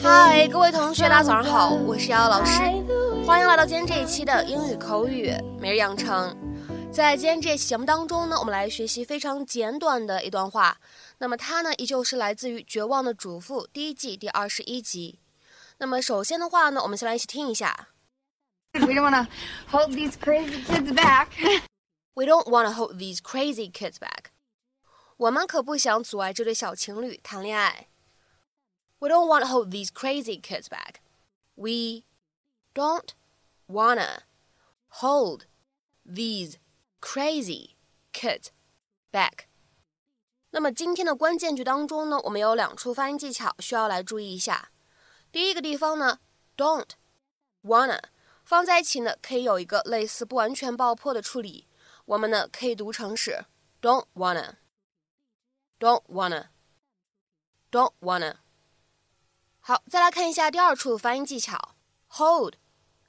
嗨，各位同学，大家早上好，我是瑶瑶老师，欢迎来到今天这一期的英语口语每日养成。在今天这期节目当中呢，我们来学习非常简短的一段话。那么它呢，依旧是来自于《绝望的主妇》第一季第二十一集。那么首先的话呢，我们先来一起听一下。We don't want to hold these crazy kids back. We don't want to hold these crazy kids back. 我们可不想阻碍这对小情侣谈恋爱。We don't want to hold these crazy kids back. We don't wanna hold these crazy kids back. 那么今天的关键句当中呢，我们有两处发音技巧需要来注意一下。第一个地方呢，don't wanna 放在一起呢，可以有一个类似不完全爆破的处理。我们呢可以读成是 don't wanna，don't wanna，don't wanna。好，再来看一下第二处发音技巧，hold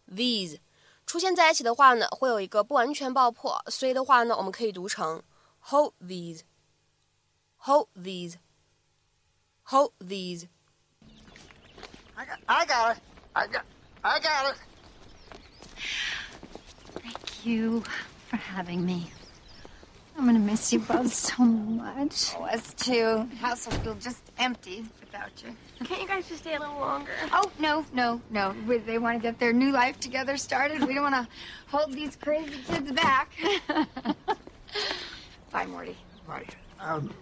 these 出现在一起的话呢，会有一个不完全爆破，所以的话呢，我们可以读成 hold these，hold these，hold these。I got, I got it. I got, I got it. Thank you for having me. I'm gonna miss you both so much. Oh, us too. The house will feel just empty without you. Can't you guys just stay a little longer? Oh no, no, no. They want to get their new life together started. We don't want to hold these crazy kids back. Bye, Morty. Bye. Um,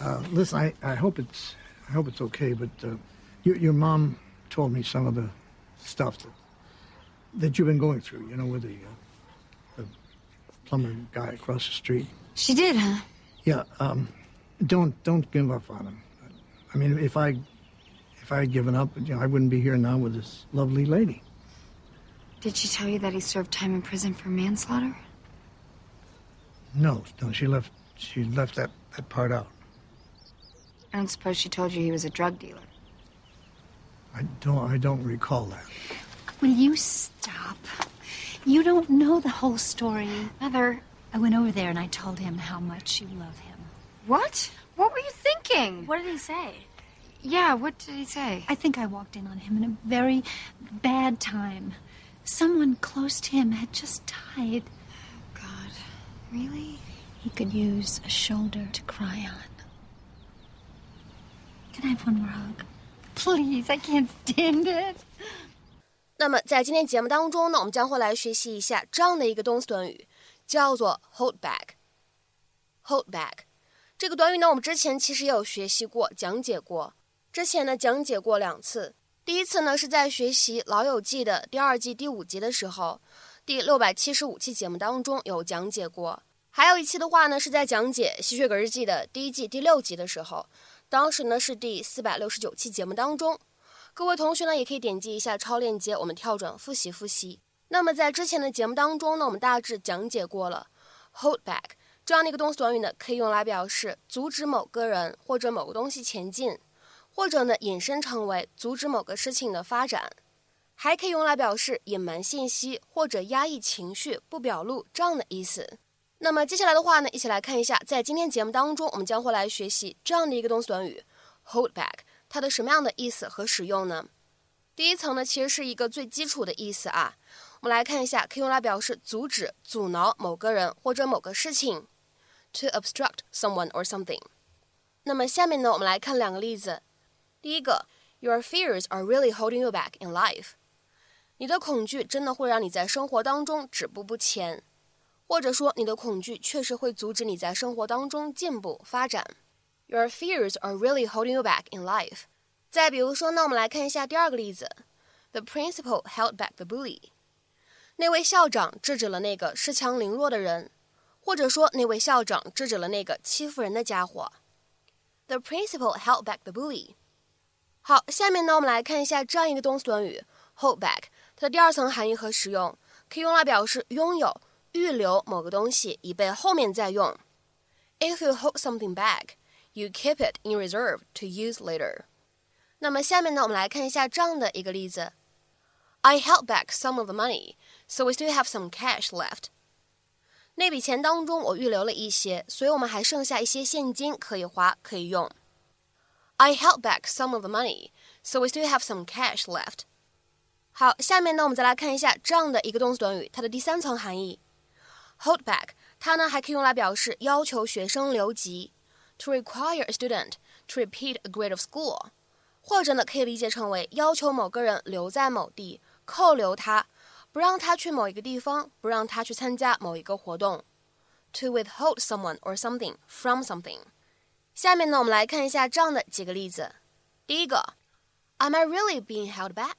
uh, listen, I, I hope it's I hope it's okay, but uh, your, your mom told me some of the stuff that that you've been going through. You know, with the, uh, the plumber guy across the street. She did, huh? Yeah. Um, don't don't give up on him. I mean, if I if I had given up, you know, I wouldn't be here now with this lovely lady. Did she tell you that he served time in prison for manslaughter? No, no, she left she left that, that part out. I don't suppose she told you he was a drug dealer. I don't I don't recall that. Will you stop? You don't know the whole story. Mother, I went over there and I told him how much you love him. what? What were you thinking? What did he say? Yeah, what did he say? I think I walked in on him in a very bad time. Someone close to him had just died. God, really? He could use a shoulder to cry on. Can I have one more hug? Please, I can't stand it. 那么在今天节目当中呢，我们将会来学习一下这样的一个动词短语，叫做 hold back。hold back 这个短语呢，我们之前其实也有学习过、讲解过。之前呢，讲解过两次。第一次呢，是在学习《老友记》的第二季第五集的时候，第六百七十五期节目当中有讲解过。还有一期的话呢，是在讲解《吸血鬼日记》的第一季第六集的时候，当时呢是第四百六十九期节目当中。各位同学呢，也可以点击一下超链接，我们跳转复习复习。那么在之前的节目当中呢，我们大致讲解过了 hold back 这样的一个动词短语呢，可以用来表示阻止某个人或者某个东西前进，或者呢引申成为阻止某个事情的发展，还可以用来表示隐瞒信息或者压抑情绪不表露这样的意思。那么接下来的话呢，一起来看一下，在今天节目当中，我们将会来学习这样的一个动词短语 hold back。它的什么样的意思和使用呢？第一层呢，其实是一个最基础的意思啊。我们来看一下，可以用来表示阻止、阻挠某个人或者某个事情，to obstruct someone or something。那么下面呢，我们来看两个例子。第一个，Your fears are really holding you back in life。你的恐惧真的会让你在生活当中止步不前，或者说你的恐惧确实会阻止你在生活当中进步发展。Your fears are really holding you back in life。再比如说，那我们来看一下第二个例子：The principal held back the bully。那位校长制止了那个恃强凌弱的人，或者说那位校长制止了那个欺负人的家伙。The principal held back the bully。好，下面呢，我们来看一下这样一个动词短语 hold back，它的第二层含义和使用，可以用来表示拥有、预留某个东西，以备后面再用。If you hold something back。 You keep it in reserve to use later。那么下面呢，我们来看一下这样的一个例子：I held back some of the money, so we still have some cash left。 那笔钱当中我预留了一些，所以我们还剩下一些现金可以花可以用。I held back some of the money, so we still have some cash left. 好，下面呢，我们再来看一下这样的一个动词短语，它的第三层含义。Hold back，它呢还可以用来表示要求学生留级 ，to require a student to repeat a grade of school，或者呢可以理解成为要求某个人留在某地，扣留他。不让他去某一个地方，不让他去参加某一个活动。To withhold someone or something from something。下面呢，我们来看一下这样的几个例子。第一个，Am I really being held back?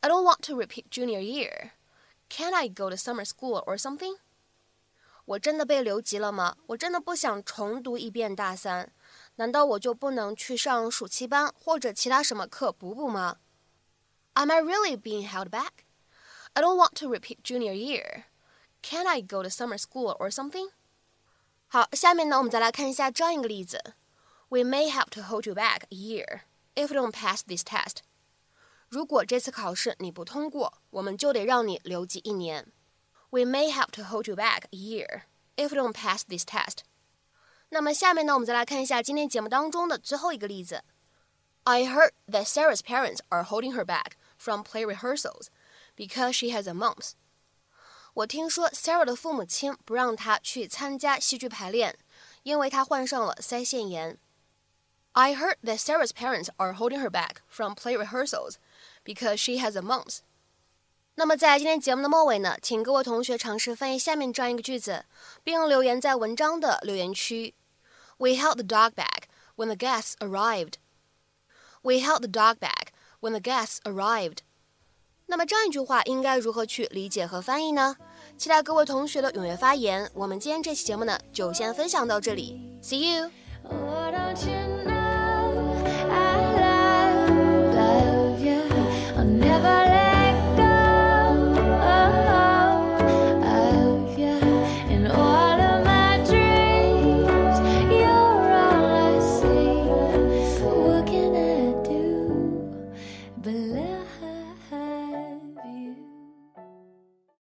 I don't want to repeat junior year. Can I go to summer school or something? 我真的被留级了吗？我真的不想重读一遍大三，难道我就不能去上暑期班或者其他什么课补补吗？Am I really being held back? I don't want to repeat junior year. Can I go to summer school or something? 好，下面呢，我们再来看一下这样一个例子：We may have to hold you back a year if you don't pass this test. 如果这次考试你不通过，我们就得让你留级一年。We may have to hold you back a year if you don't pass this test. 那么下面呢，我们再来看一下今天节目当中的最后一个例子。I heard that Sarah's parents are holding her back from play rehearsals because she has a mumps。我听说 Sarah 的父母亲不让她去参加戏剧排练，因为她患上了腮腺炎。I heard that Sarah's parents are holding her back from play rehearsals because she has a mumps。 那么在今天节目的末尾呢，请各位同学尝试翻译下面这样一个句子，并留言在文章的留言区。We held the dog back when the guests arrived. We held the dog back when the guests arrived. 那么这样一句话应该如何去理解和翻译呢？期待各位同学的踊跃发言。我们今天这期节目呢，就先分享到这里，See you。